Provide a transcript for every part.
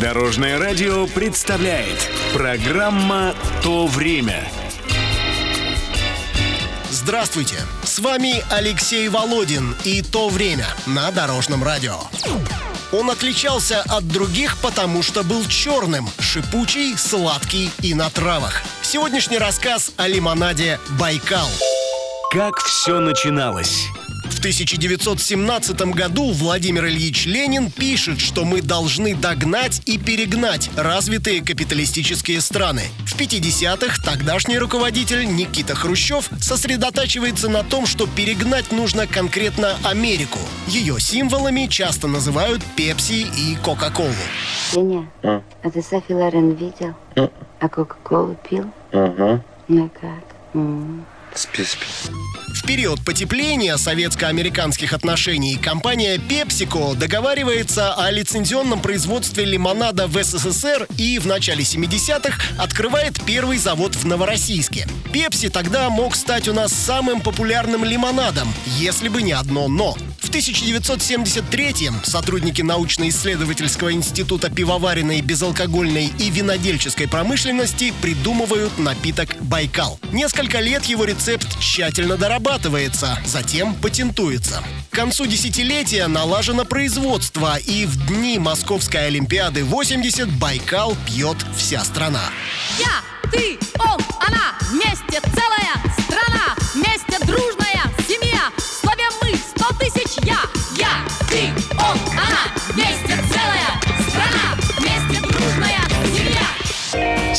Дорожное радио представляет программа «То время». Здравствуйте! С вами Алексей Володин и «То время» на Дорожном радио. Он отличался от других, потому что был черным, шипучий, сладкий и на травах. Сегодняшний рассказ о лимонаде «Байкал». Как все начиналось? В 1917 году Владимир Ильич Ленин пишет, что мы должны догнать и перегнать развитые капиталистические страны. В 50-х тогдашний руководитель Никита Хрущев сосредотачивается на том, что перегнать нужно конкретно Америку. Ее символами часто называют Пепси и Кока-Колу. Леня, а, ты Софи Лорен видел? А Кока-Колу пил? Ага. Ну как? М. Спи, спи. В период потепления советско-американских отношений компания PepsiCo договаривается о лицензионном производстве лимонада в СССР и в начале 70-х открывает первый завод в Новороссийске. Пепси тогда мог стать у нас самым популярным лимонадом, если бы не одно «но». В 1973-м сотрудники научно-исследовательского института пивоваренной, безалкогольной и винодельческой промышленности придумывают напиток «Байкал». Несколько лет его рецепт тщательно дорабатывается, затем патентуется. К концу десятилетия налажено производство, и в дни Московской Олимпиады 80 Байкал пьет вся страна. Я, ты, он, она, вместе целая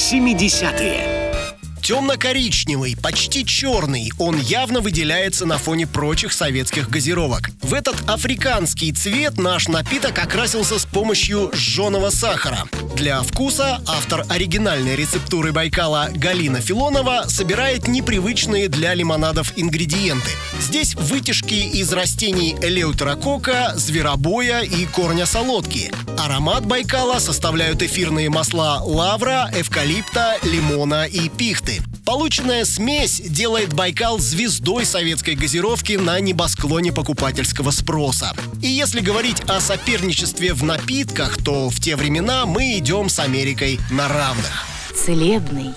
70-е. Темно-коричневый, почти черный, он явно выделяется на фоне прочих советских газировок. В этот африканский цвет наш напиток окрасился с помощью жженого сахара. Для вкуса автор оригинальной рецептуры Байкала Галина Филонова собирает непривычные для лимонадов ингредиенты. Здесь вытяжки из растений элеутерокока, зверобоя и корня солодки. Аромат Байкала составляют эфирные масла лавра, эвкалипта, лимона и пихты. Полученная смесь делает Байкал звездой советской газировки на небосклоне покупательского спроса. И если говорить о соперничестве в напитках, то в те времена мы идем с Америкой на равных. Целебный,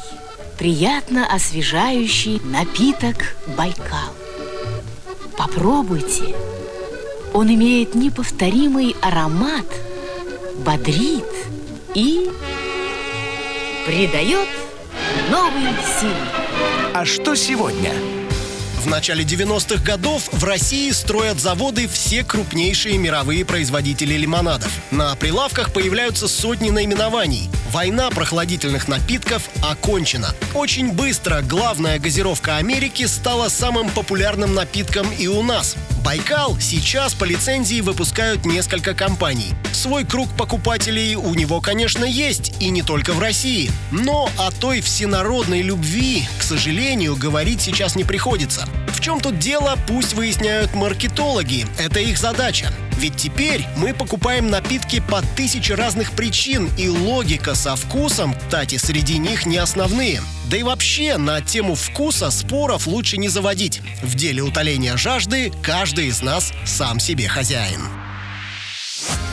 приятно освежающий напиток Байкал. Попробуйте. Он имеет неповторимый аромат, бодрит и придает новые силы. А что сегодня? В начале 90-х годов в России строят заводы все крупнейшие мировые производители лимонадов. На прилавках появляются сотни наименований. Война прохладительных напитков окончена. Очень быстро главная газировка Америки стала самым популярным напитком и у нас. Байкал сейчас по лицензии выпускают несколько компаний. Свой круг покупателей у него, конечно, есть, и не только в России. Но о той всенародной любви, к сожалению, говорить сейчас не приходится. В чем тут дело, пусть выясняют маркетологи. Это их задача. Ведь теперь мы покупаем напитки по тысяче разных причин, и логика со вкусом, кстати, среди них не основные. Да и вообще, на тему вкуса споров лучше не заводить. В деле утоления жажды каждый из нас сам себе хозяин.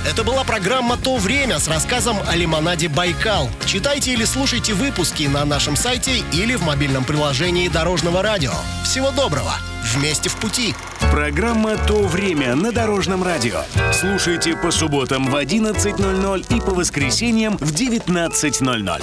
Это была программа «То время» с рассказом о лимонаде «Байкал». Читайте или слушайте выпуски на нашем сайте или в мобильном приложении Дорожного радио. Всего доброго! Вместе в пути! Программа «То время» на Дорожном радио. Слушайте по субботам в 11.00 и по воскресеньям в 19.00.